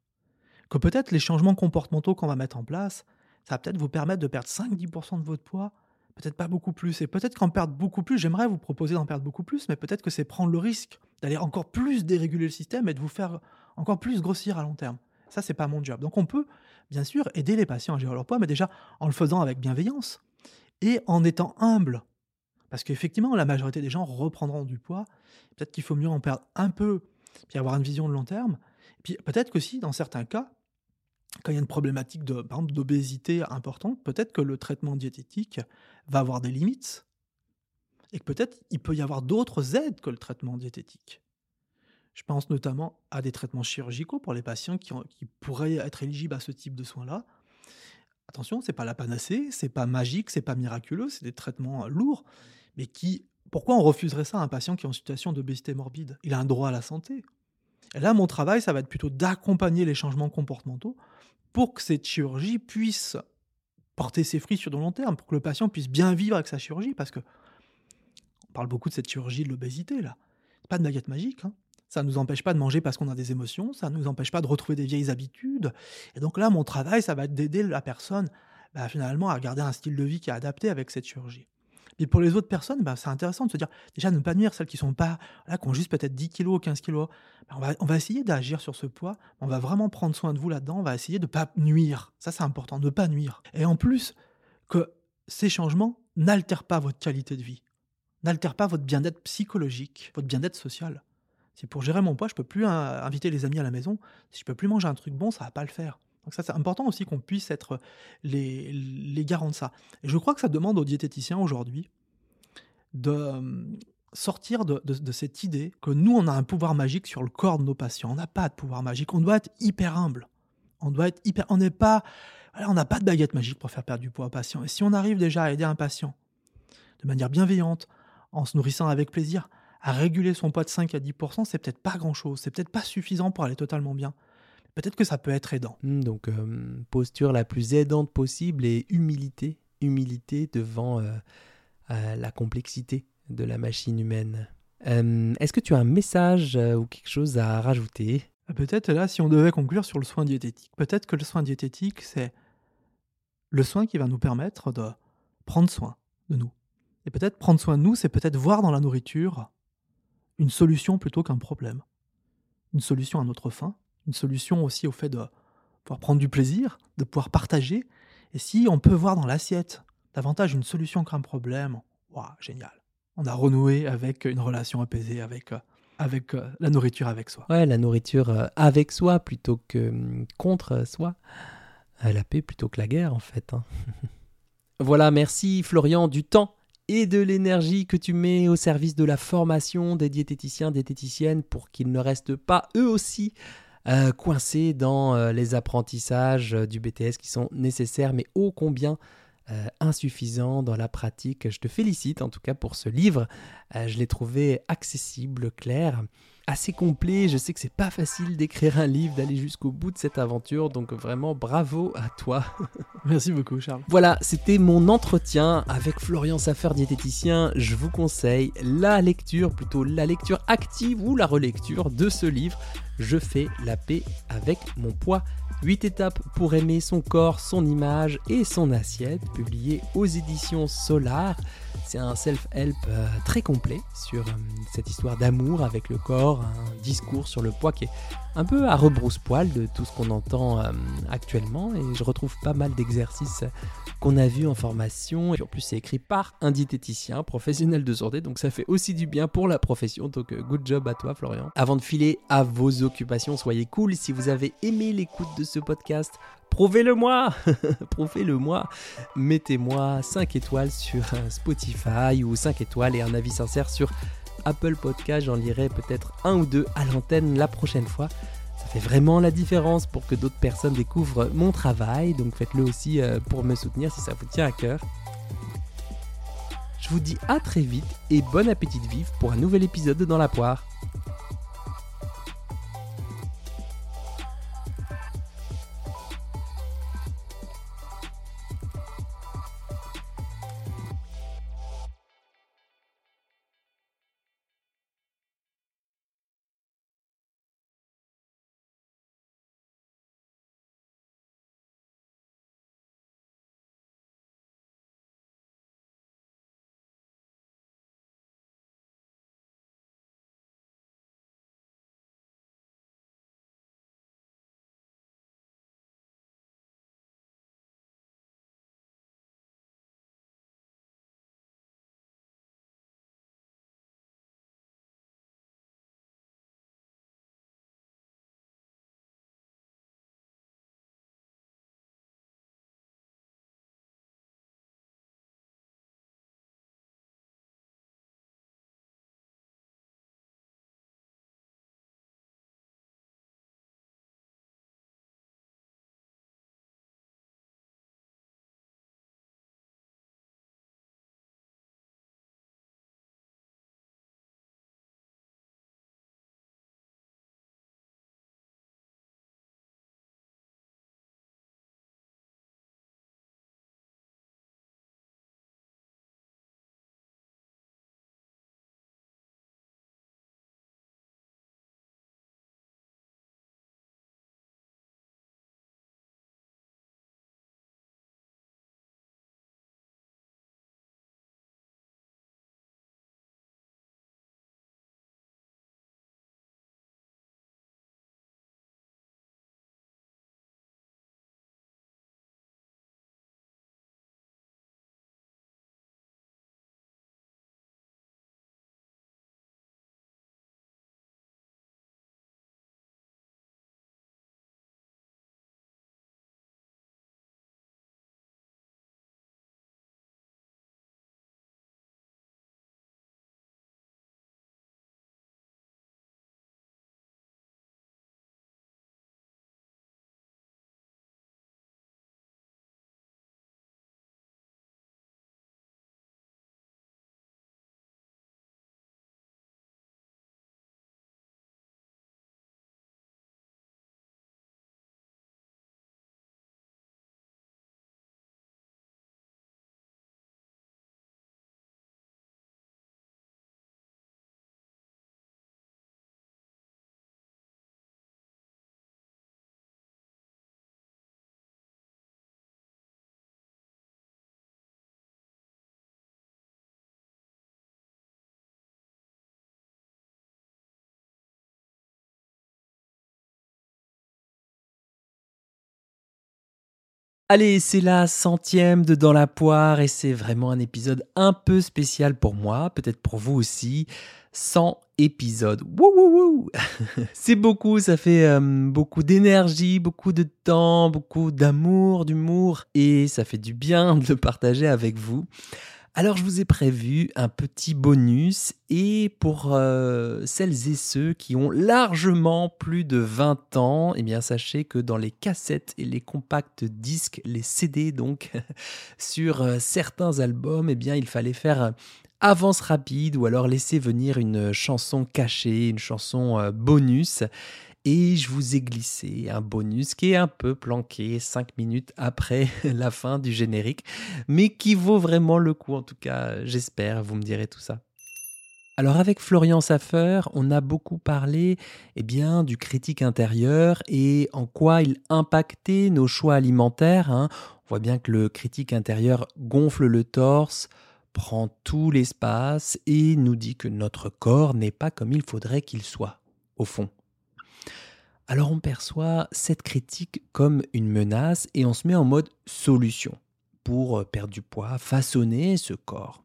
que peut-être les changements comportementaux qu'on va mettre en place, ça va peut-être vous permettre de perdre 5-10% de votre poids, peut-être pas beaucoup plus. Et peut-être qu'en perdre beaucoup plus, j'aimerais vous proposer d'en perdre beaucoup plus, mais peut-être que c'est prendre le risque d'aller encore plus déréguler le système et de vous faire encore plus grossir à long terme. Ça, c'est pas mon job. Donc on peut, bien sûr, aider les patients à gérer leur poids, mais déjà en le faisant avec bienveillance et en étant humble. Parce qu'effectivement, la majorité des gens reprendront du poids. Peut-être qu'il faut mieux en perdre un peu, puis avoir une vision de long terme. Puis peut-être que si, dans certains cas, quand il y a une problématique d'obésité importante, peut-être que le traitement diététique va avoir des limites et que peut-être il peut y avoir d'autres aides que le traitement diététique. Je pense notamment à des traitements chirurgicaux pour les patients qui, qui pourraient être éligibles à ce type de soins-là. Attention, c'est pas la panacée, c'est pas magique, c'est pas miraculeux, c'est des traitements lourds, mais qui pourquoi on refuserait ça à un patient qui est en situation d'obésité morbide? Il a un droit à la santé. Et là, mon travail, ça va être plutôt d'accompagner les changements comportementaux pour que cette chirurgie puisse porter ses fruits sur le long terme, pour que le patient puisse bien vivre avec sa chirurgie, parce que on parle beaucoup de cette chirurgie de l'obésité, là. Pas de baguette magique, hein. Ça ne nous empêche pas de manger parce qu'on a des émotions, ça ne nous empêche pas de retrouver des vieilles habitudes. Et donc là, mon travail, ça va être d'aider la personne bah, finalement à garder un style de vie qui est adapté avec cette chirurgie. Et pour les autres personnes, bah, c'est intéressant de se dire, déjà, ne pas nuire, celles qui sont pas, là, qui ont juste peut-être 10 kilos ou 15 kilos. Bah, on, va, on va essayer d'agir sur ce poids, on va vraiment prendre soin de vous là-dedans, on va essayer de ne pas nuire. Ça, c'est important, de ne pas nuire. Et en plus, que ces changements n'altèrent pas votre qualité de vie, n'altèrent pas votre bien-être psychologique, votre bien-être social. Si pour gérer mon poids, je peux plus inviter les amis à la maison, si je peux plus manger un truc bon, ça va pas le faire. Donc ça, c'est important aussi qu'on puisse être les, les garants de ça. Et je crois que ça demande aux diététiciens aujourd'hui de sortir de, cette idée que nous, on a un pouvoir magique sur le corps de nos patients. On n'a pas de pouvoir magique. On doit être hyper humble. On doit être hyper. On n'est pas. on n'a pas de baguette magique pour faire perdre du poids aux patients. Et si on arrive déjà à aider un patient de manière bienveillante, en se nourrissant avec plaisir, à réguler son poids de 5 à 10%, c'est peut-être pas grand-chose. C'est peut-être pas suffisant pour aller totalement bien peut-être que ça peut être aidant. Hmm, donc, euh, posture la plus aidante possible et humilité, humilité devant euh, euh, la complexité de la machine humaine. Est-ce que tu as un message ou quelque chose à rajouter? Peut-être là, si on devait conclure sur le soin diététique, peut-être que le soin diététique, c'est le soin qui va nous permettre de prendre soin de nous. Et peut-être prendre soin de nous, c'est peut-être voir dans la nourriture une solution plutôt qu'un problème. Une solution à notre faim, une solution aussi au fait de pouvoir prendre du plaisir, de pouvoir partager. Et si on peut voir dans l'assiette davantage une solution qu'un problème, waouh, génial. On a renoué avec une relation apaisée avec, euh, avec euh, la nourriture avec soi. Ouais, la nourriture euh, avec soi plutôt que hum, contre soi. La paix plutôt que la guerre en fait. Hein. voilà, merci Florian du temps et de l'énergie que tu mets au service de la formation des diététiciens, diététiciennes pour qu'ils ne restent pas eux aussi euh, coincés dans euh, les apprentissages euh, du BTS qui sont nécessaires mais ô combien insuffisants dans la pratique. Je te félicite en tout cas pour ce livre. je l'ai trouvé accessible, clair assez complet. Je sais que c'est pas facile d'écrire un livre, d'aller jusqu'au bout de cette aventure, donc vraiment bravo à toi. Merci beaucoup, Charles. Voilà, c'était mon entretien avec Florian Saffer, diététicien. Je vous conseille la lecture, plutôt la lecture active ou la relecture de ce livre. Je fais la paix avec mon poids. 8 étapes pour aimer son corps, son image et son assiette, publié aux éditions Solar. C'est un self-help euh, très complet sur euh, cette histoire d'amour avec le corps, un discours sur le poids qui est un peu à rebrousse-poil de tout ce qu'on entend euh, actuellement et je retrouve pas mal d'exercices qu'on a vus en formation et en plus c'est écrit par un diététicien professionnel de santé donc ça fait aussi du bien pour la profession donc good job à toi Florian. Avant de filer à vos occupations, soyez cool si vous avez aimé l'écoute de ce podcast, prouvez-le-moi Prouvez-le-moi Mettez-moi 5 étoiles sur euh, Spotify ou 5 étoiles et un avis sincère sur Apple Podcast. J'en lirai peut-être un ou deux à l'antenne la prochaine fois. Fait vraiment la différence pour que d'autres personnes découvrent mon travail. Donc faites-le aussi euh, pour me soutenir si ça vous tient à cœur. Je vous dis à très vite et bon appétit de vivre pour un nouvel épisode de Dans la poire. Allez, c'est la centième de Dans la poire et c'est vraiment un épisode un peu spécial pour moi, peut-être pour vous aussi. 100 épisodes. C'est beaucoup, ça fait euh, beaucoup d'énergie, beaucoup de temps, beaucoup d'amour, d'humour et ça fait du bien de le partager avec vous. Alors je vous ai prévu un petit bonus et pour euh, celles et ceux qui ont largement plus de 20 ans, eh bien sachez que dans les cassettes et les compacts disques, les CD donc, sur euh, certains albums, eh bien il fallait faire avance rapide ou alors laisser venir une chanson cachée, une chanson euh, bonus. Et je vous ai glissé un bonus qui est un peu planqué 5 minutes après la fin du générique, mais qui vaut vraiment le coup en tout cas, j'espère, vous me direz tout ça. Alors avec Florian Saffer, on a beaucoup parlé eh bien, du critique intérieur et en quoi il impactait nos choix alimentaires. Hein. On voit bien que le critique intérieur gonfle le torse, prend tout l'espace et nous dit que notre corps n'est pas comme il faudrait qu'il soit, au fond alors on perçoit cette critique comme une menace et on se met en mode solution pour euh, perdre du poids, façonner ce corps.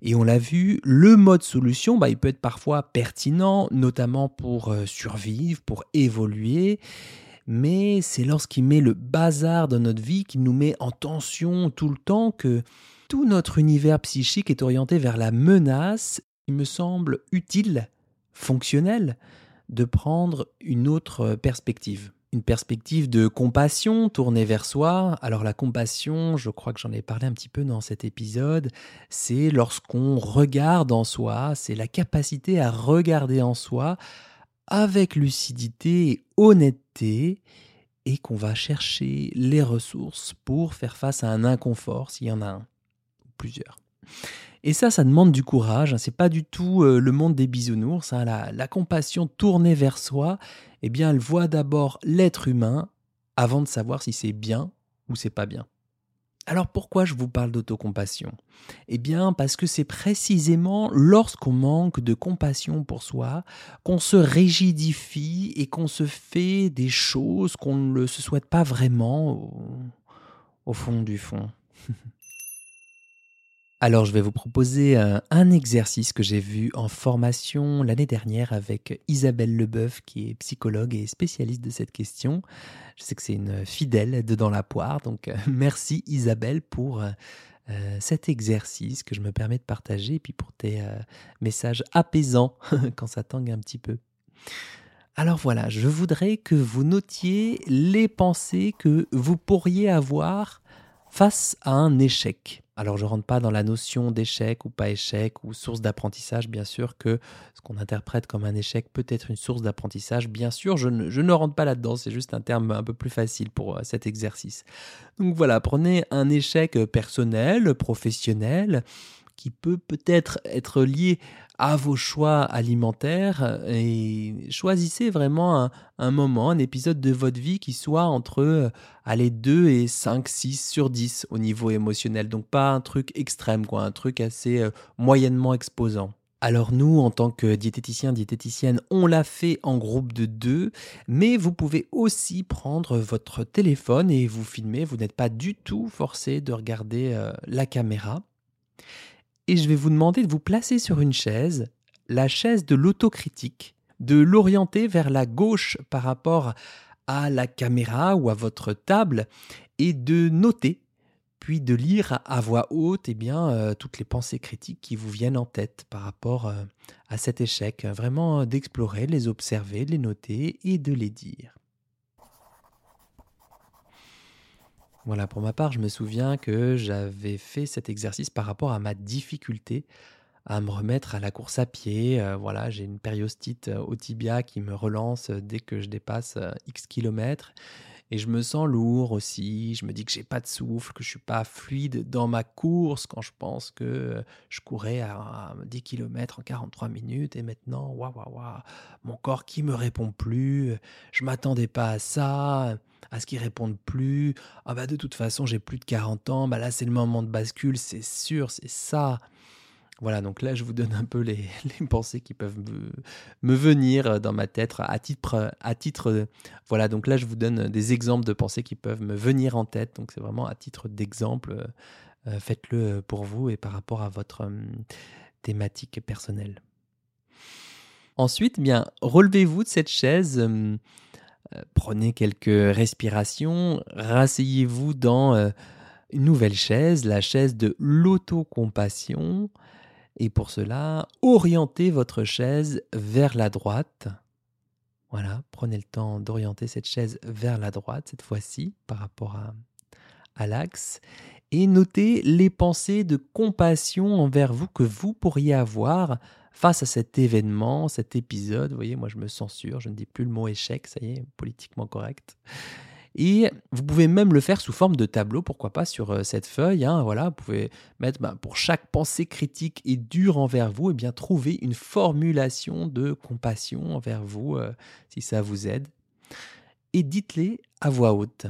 Et on l'a vu, le mode solution, bah, il peut être parfois pertinent, notamment pour euh, survivre, pour évoluer, mais c'est lorsqu'il met le bazar dans notre vie, qu'il nous met en tension tout le temps, que tout notre univers psychique est orienté vers la menace. Il me semble utile, fonctionnel, de prendre une autre perspective. Une perspective de compassion tournée vers soi. Alors la compassion, je crois que j'en ai parlé un petit peu dans cet épisode, c'est lorsqu'on regarde en soi, c'est la capacité à regarder en soi avec lucidité et honnêteté et qu'on va chercher les ressources pour faire face à un inconfort s'il y en a un ou plusieurs. Et ça, ça demande du courage. Hein. C'est pas du tout euh, le monde des bisounours. Hein. La, compassion tournée vers soi, eh bien, elle voit d'abord l'être humain avant de savoir si c'est bien ou c'est pas bien. Alors pourquoi je vous parle d'autocompassion? Eh bien parce que c'est précisément lorsqu'on manque de compassion pour soi qu'on se rigidifie et qu'on se fait des choses qu'on ne se souhaite pas vraiment au fond du fond. Alors, je vais vous proposer un, exercice que j'ai vu en formation l'année dernière avec Isabelle Leboeuf, qui est psychologue et spécialiste de cette question. Je sais que c'est une fidèle de Dans la poire, donc euh, merci Isabelle pour euh, cet exercice que je me permets de partager et puis pour tes euh, messages apaisants quand ça tangue un petit peu. Alors voilà, je voudrais que vous notiez les pensées que vous pourriez avoir face à un échec. Alors je ne rentre pas dans la notion d'échec ou pas échec ou source d'apprentissage, bien sûr que ce qu'on interprète comme un échec peut être une source d'apprentissage, bien sûr je ne, rentre pas là-dedans, c'est juste un terme un peu plus facile pour euh, cet exercice. Donc voilà, prenez un échec personnel, professionnel, qui peut peut-être être lié à vos choix alimentaires et choisissez vraiment un, moment, un épisode de votre vie qui soit entre euh, allez, 2 et 5, 6 sur 10 au niveau émotionnel. Donc pas un truc extrême, quoi, un truc assez euh, moyennement exposant. Alors nous, en tant que diététicien, diététicienne, on l'a fait en groupe de deux, mais vous pouvez aussi prendre votre téléphone et vous filmer. Vous n'êtes pas du tout forcé de regarder euh, la caméra et je vais vous demander de vous placer sur une chaise, la chaise de l'autocritique, de l'orienter vers la gauche par rapport à la caméra ou à votre table et de noter, puis de lire à voix haute eh bien, euh, toutes les pensées critiques qui vous viennent en tête par rapport euh, à cet échec. Vraiment euh, d'explorer, de les observer, les noter et de les dire. Voilà, pour ma part, je me souviens que j'avais fait cet exercice par rapport à ma difficulté à me remettre à la course à pied. Euh, voilà, j'ai une périostite euh, au tibia qui me relance euh, dès que je dépasse X kilomètres. Et je me sens lourd aussi. Je me dis que j'ai pas de souffle, que je suis pas fluide dans ma course quand je pense que je courais à 10 km en 43 minutes. Et maintenant, waouh, waouh, waouh, mon corps qui me répond plus. Je m'attendais pas à ça à ce qu'ils répondent plus. Ah bah de toute façon, j'ai plus de 40 ans, bah là c'est le moment de bascule, c'est sûr, c'est ça. Voilà, donc là, je vous donne un peu les, pensées qui peuvent me, venir dans ma tête à titre, à titre. Voilà, donc là, je vous donne des exemples de pensées qui peuvent me venir en tête. Donc c'est vraiment à titre d'exemple. Euh, faites-le pour vous et par rapport à votre hum, thématique personnelle. Ensuite, bien, relevez-vous de cette chaise. Hum, euh, prenez quelques respirations, rasseyez-vous dans euh, une nouvelle chaise, la chaise de l'autocompassion. Et pour cela, orientez votre chaise vers la droite. Voilà, prenez le temps d'orienter cette chaise vers la droite cette fois-ci par rapport à, l'axe. Et notez les pensées de compassion envers vous que vous pourriez avoir face à cet événement, cet épisode. Vous voyez, moi je me censure, je ne dis plus le mot échec, ça y est, politiquement correct. Et vous pouvez même le faire sous forme de tableau, pourquoi pas sur euh, cette feuille. Hein, voilà, vous pouvez mettre ben, pour chaque pensée critique et dure envers vous, et eh bien trouver une formulation de compassion envers vous, euh, si ça vous aide. Et dites-les à voix haute.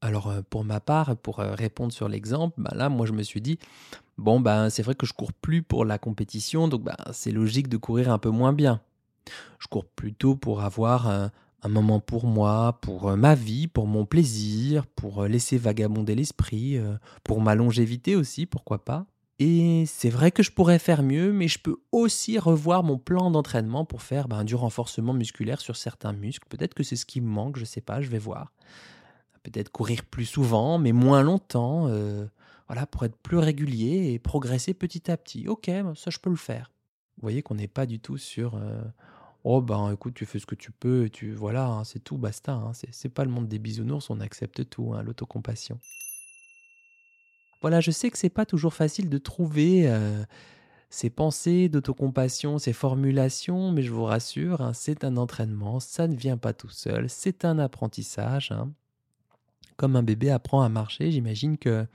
Alors euh, pour ma part, pour répondre sur l'exemple, ben là moi je me suis dit bon ben c'est vrai que je cours plus pour la compétition, donc ben, c'est logique de courir un peu moins bien. Je cours plutôt pour avoir un moment pour moi, pour euh, ma vie, pour mon plaisir, pour euh, laisser vagabonder l'esprit, euh, pour ma longévité aussi, pourquoi pas. Et c'est vrai que je pourrais faire mieux, mais je peux aussi revoir mon plan d'entraînement pour faire ben, du renforcement musculaire sur certains muscles. Peut-être que c'est ce qui me manque, je sais pas, je vais voir. Peut-être courir plus souvent, mais moins longtemps, voilà, pour être plus régulier et progresser petit à petit. Ok, ben, ça je peux le faire. Vous voyez qu'on n'est pas du tout sur Oh ben écoute, tu fais ce que tu peux, et tu voilà, hein, c'est tout, basta. Hein, c'est pas le monde des bisounours, on accepte tout, hein, l'autocompassion. Voilà, je sais que c'est pas toujours facile de trouver euh, ces pensées d'autocompassion, ces formulations, mais je vous rassure, c'est un entraînement, ça ne vient pas tout seul, c'est un apprentissage. Comme un bébé apprend à marcher, j'imagine que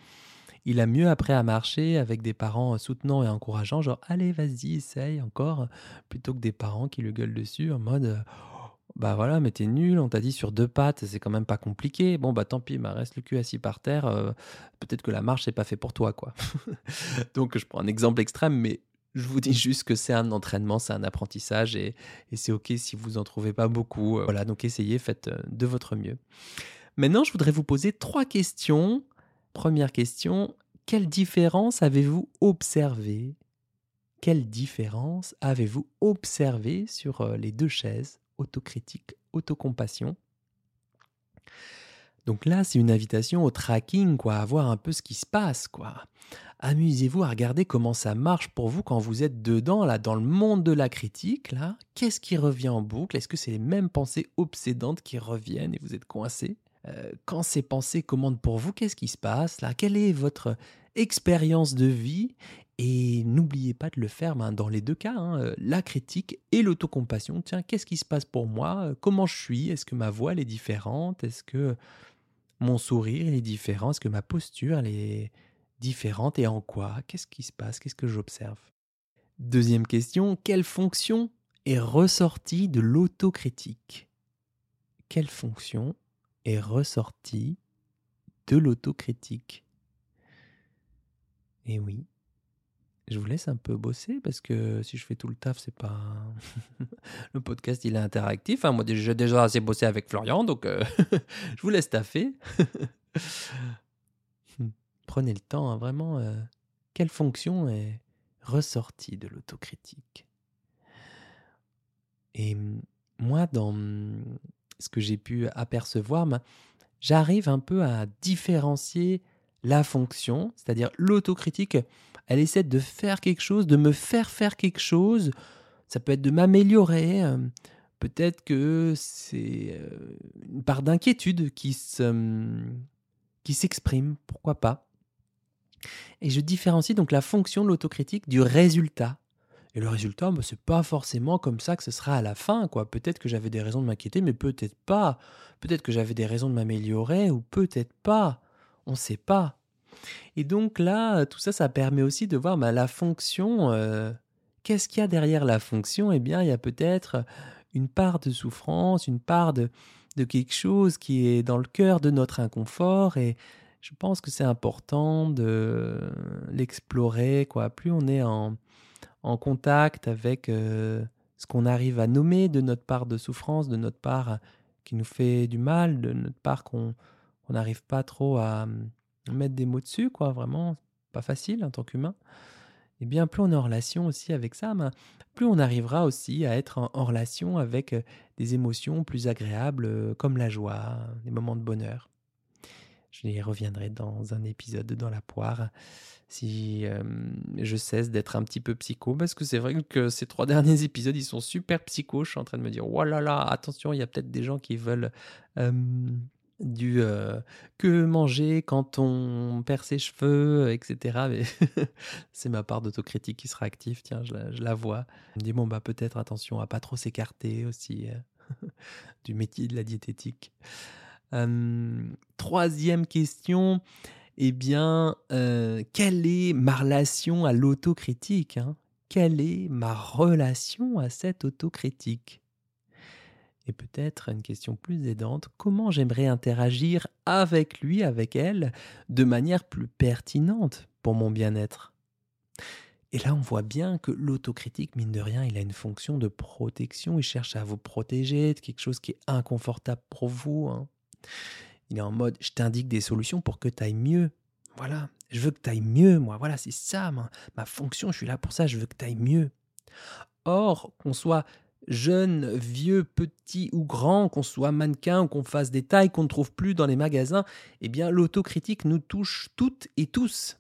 il a mieux appris à marcher avec des parents soutenants et encourageants, genre allez, vas-y, essaye encore, plutôt que des parents qui le gueulent dessus en mode bah voilà, mais t'es nul, on t'a dit sur deux pattes, c'est quand même pas compliqué. Bon bah tant pis, bah, reste le cul assis par terre, euh, peut-être que la marche c'est pas fait pour toi quoi. Donc je prends un exemple extrême, mais je vous dis juste que c'est un entraînement, c'est un apprentissage et, c'est ok si vous en trouvez pas beaucoup. Voilà, donc essayez, faites euh, de votre mieux. Maintenant, je voudrais vous poser trois questions Première question, quelle différence avez-vous observé Quelle différence avez-vous observé sur euh, les deux chaises, autocritique, autocompassion? Donc là, c'est une invitation au tracking, quoi, à voir un peu ce qui se passe, quoi. Amusez-vous à regarder comment ça marche pour vous quand vous êtes dedans, là, dans le monde de la critique, là. Qu'est-ce qui revient en boucle? Est-ce que c'est les mêmes pensées obsédantes qui reviennent et vous êtes coincé? Euh, quand ces pensées commandent pour vous, qu'est-ce qui se passe là? Quelle est votre expérience de vie? Et n'oubliez pas de le faire ben, dans les deux cas, hein, euh, la critique et l'autocompassion. Tiens, qu'est-ce qui se passe pour moi? Comment je suis? Est-ce que ma voix est différente? Est-ce que mon sourire est différent? Est-ce que ma posture est différente? Et en quoi? Qu'est-ce qui se passe? Qu'est-ce que j'observe? Deuxième question, quelle fonction est ressortie de l'autocritique? Quelle fonction est ressorti de l'autocritique. Et oui, je vous laisse un peu bosser parce que si je fais tout le taf, c'est pas. le podcast, il est interactif. Hein. Moi, j'ai déjà assez bossé avec Florian, donc euh, je vous laisse taffer. Prenez le temps, hein, vraiment. Euh, quelle fonction est ressortie de l'autocritique? Et moi, dans ce que j'ai pu apercevoir, j'arrive un peu à différencier la fonction, c'est-à-dire l'autocritique, elle essaie de faire quelque chose, de me faire faire quelque chose, ça peut être de m'améliorer, euh, peut-être que c'est euh, une part d'inquiétude qui qui s'exprime, pourquoi pas. Et je différencie donc la fonction de l'autocritique du résultat. Et le résultat, bah, c'est pas forcément comme ça que ce sera à la fin. quoi. Peut-être que j'avais des raisons de m'inquiéter, mais peut-être pas. Peut-être que j'avais des raisons de m'améliorer, ou peut-être pas. On ne sait pas. Et donc là, tout ça, ça permet aussi de voir bah, la fonction. Euh, qu'est-ce qu'il y a derrière la fonction? Eh bien, il y a peut-être une part de souffrance, une part de, de quelque chose qui est dans le cœur de notre inconfort. Et je pense que c'est important de l'explorer. Quoi. Plus on est en, en contact avec euh, ce qu'on arrive à nommer de notre part de souffrance, de notre part qui nous fait du mal, de notre part qu'on n'arrive pas trop à mettre des mots dessus, quoi, vraiment, pas facile en tant qu'humain. Et eh bien, plus on est en relation aussi avec ça, ben, plus on arrivera aussi à être en, relation avec euh, des émotions plus agréables euh, comme la joie, des moments de bonheur. Je y reviendrai dans un épisode dans la poire si je cesse d'être un petit peu psycho, parce que c'est vrai que ces trois derniers épisodes, ils sont super psycho. Je suis en train de me dire, oh là là, attention, il y a peut-être des gens qui veulent du que manger quand on perd ses cheveux, etc. Mais c'est ma part d'autocritique qui sera active, tiens, je la, vois. Je me dis, bon, bah peut-être attention à pas trop s'écarter aussi du métier de la diététique. Troisième question, eh bien, euh, quelle est ma relation à l'autocritique hein? Quelle est ma relation à cette autocritique? Et peut-être une question plus aidante, comment j'aimerais interagir avec lui, avec elle, de manière plus pertinente pour mon bien-être? Et là, on voit bien que l'autocritique, mine de rien, il a une fonction de protection. Il cherche à vous protéger de quelque chose qui est inconfortable pour vous. Hein. Il est en mode, je t'indique des solutions pour que tu ailles mieux. Voilà, je veux que tu ailles mieux, moi. Voilà, c'est ça ma, ma fonction. Je suis là pour ça, je veux que tu ailles mieux. Or, qu'on soit jeune, vieux, petit ou grand, qu'on soit mannequin ou qu'on fasse des tailles qu'on ne trouve plus dans les magasins, eh bien l'autocritique nous touche toutes et tous.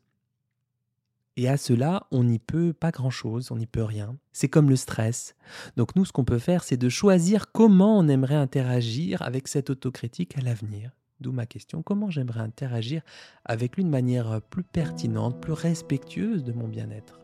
Et à cela, on n'y peut pas grand-chose, on n'y peut rien. C'est comme le stress. Donc nous, ce qu'on peut faire, c'est de choisir comment on aimerait interagir avec cette autocritique à l'avenir. D'où ma question, comment j'aimerais interagir avec lui de manière plus pertinente, plus respectueuse de mon bien-être?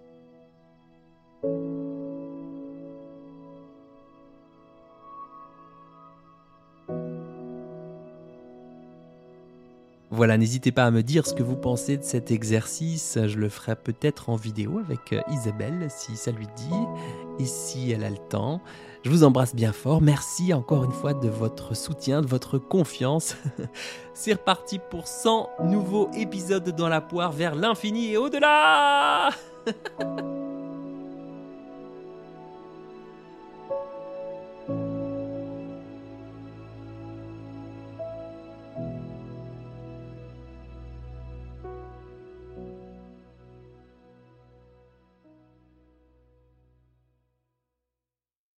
Voilà, n'hésitez pas à me dire ce que vous pensez de cet exercice. Je le ferai peut-être en vidéo avec euh, Isabelle si ça lui dit et si elle a le temps. Je vous embrasse bien fort. Merci encore une fois de votre soutien, de votre confiance. C'est reparti pour 100 nouveaux épisodes dans la poire vers l'infini et au-delà